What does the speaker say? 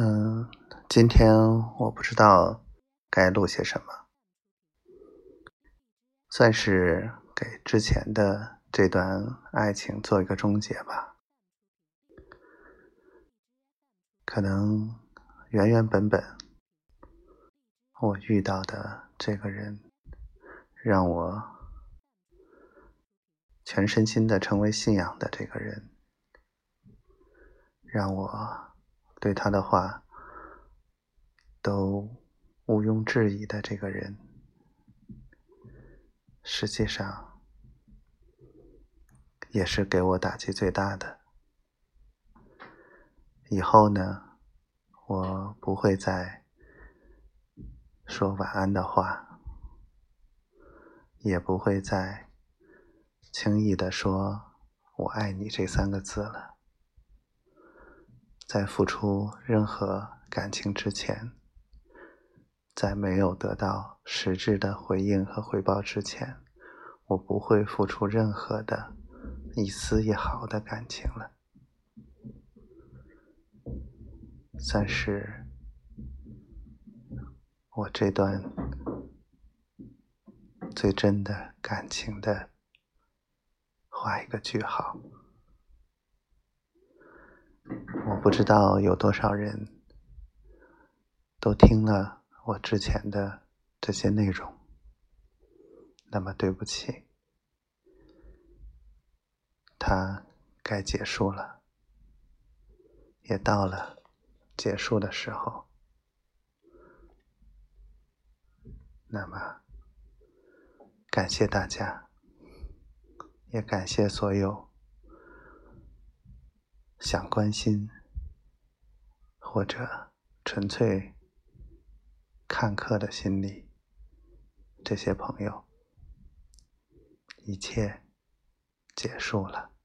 嗯，今天我不知道该录些什么，算是给之前的这段爱情做一个终结吧。可能原原本本我遇到的这个人，让我全身心的成为信仰的这个人，让我。对他的话都毋庸置疑的这个人，实际上也是给我打击最大的。以后呢，我不会再说晚安的话，也不会再轻易的说“我爱你”这三个字了。在付出任何感情之前，在没有得到实质的回应和回报之前，我不会付出任何的一丝一毫的感情了。算是我这段最真的感情的画一个句号。我不知道有多少人都听了我之前的这些内容，那么对不起，它该结束了，也到了结束的时候。那么，感谢大家，也感谢所有。想关心，或者纯粹看客的心理，这些朋友，一切结束了。